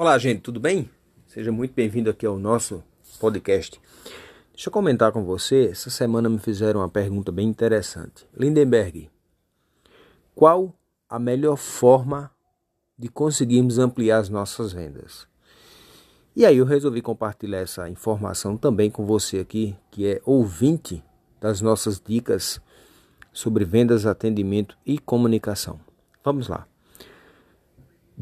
Olá, gente, tudo bem? Seja muito bem-vindo aqui ao nosso podcast. Deixa eu comentar com você. Essa semana me fizeram uma pergunta bem interessante. Lindenberg, qual a melhor forma de conseguirmos ampliar as nossas vendas? E aí eu resolvi compartilhar essa informação também com você aqui, que é ouvinte das nossas dicas sobre vendas, atendimento e comunicação. Vamos lá.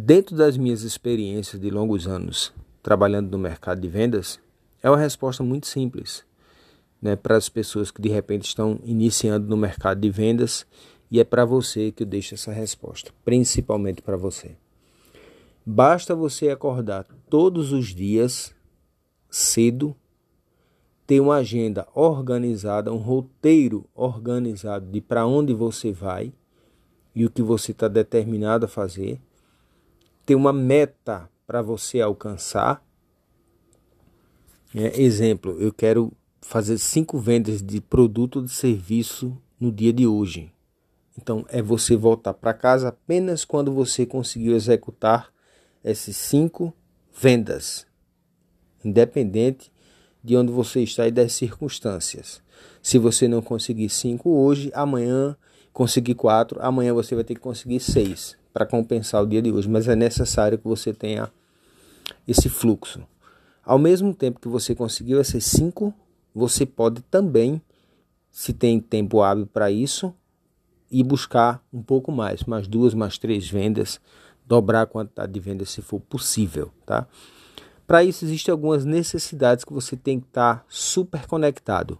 Dentro das minhas experiências de longos anos trabalhando no mercado de vendas, é uma resposta muito simples né, para as pessoas que de repente estão iniciando no mercado de vendas e é para você que eu deixo essa resposta, principalmente para você. Basta você acordar todos os dias cedo, ter uma agenda organizada, um roteiro organizado de para onde você vai e o que você está determinado a fazer ter uma meta para você alcançar. É, exemplo, eu quero fazer cinco vendas de produto ou de serviço no dia de hoje. Então, é você voltar para casa apenas quando você conseguiu executar essas cinco vendas, independente de onde você está e das circunstâncias. Se você não conseguir cinco hoje, amanhã conseguir quatro, amanhã você vai ter que conseguir seis para compensar o dia de hoje, mas é necessário que você tenha esse fluxo. Ao mesmo tempo que você conseguiu essas cinco, você pode também, se tem tempo hábil para isso, ir buscar um pouco mais, mais duas, mais três vendas, dobrar a quantidade de vendas se for possível, tá? Para isso existem algumas necessidades que você tem que estar tá super conectado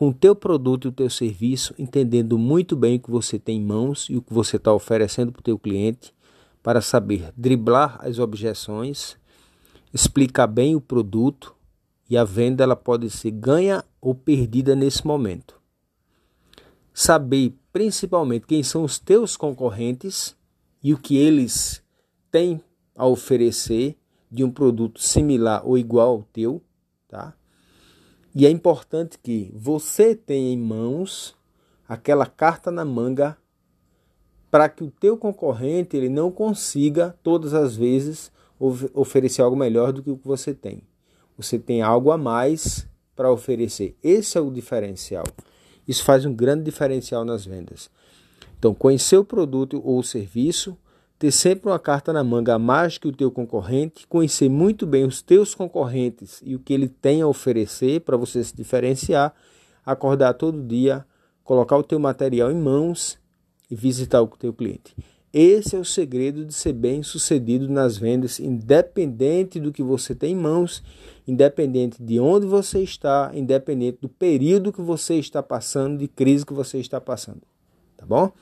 com o teu produto e o teu serviço, entendendo muito bem o que você tem em mãos e o que você está oferecendo para o teu cliente, para saber driblar as objeções, explicar bem o produto e a venda ela pode ser ganha ou perdida nesse momento. Saber principalmente quem são os teus concorrentes e o que eles têm a oferecer de um produto similar ou igual ao teu, tá? E é importante que você tenha em mãos aquela carta na manga para que o teu concorrente ele não consiga todas as vezes oferecer algo melhor do que o que você tem. Você tem algo a mais para oferecer. Esse é o diferencial. Isso faz um grande diferencial nas vendas. Então, conhecer o produto ou o serviço ter sempre uma carta na manga a mais que o teu concorrente, conhecer muito bem os teus concorrentes e o que ele tem a oferecer para você se diferenciar, acordar todo dia, colocar o teu material em mãos e visitar o teu cliente. Esse é o segredo de ser bem sucedido nas vendas, independente do que você tem em mãos, independente de onde você está, independente do período que você está passando, de crise que você está passando. Tá bom?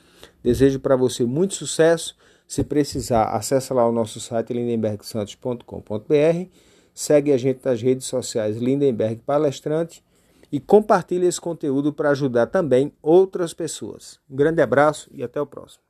Desejo para você muito sucesso. Se precisar, acessa lá o nosso site lindenbergsantos.com.br, segue a gente nas redes sociais Lindenberg Palestrante e compartilhe esse conteúdo para ajudar também outras pessoas. Um grande abraço e até o próximo.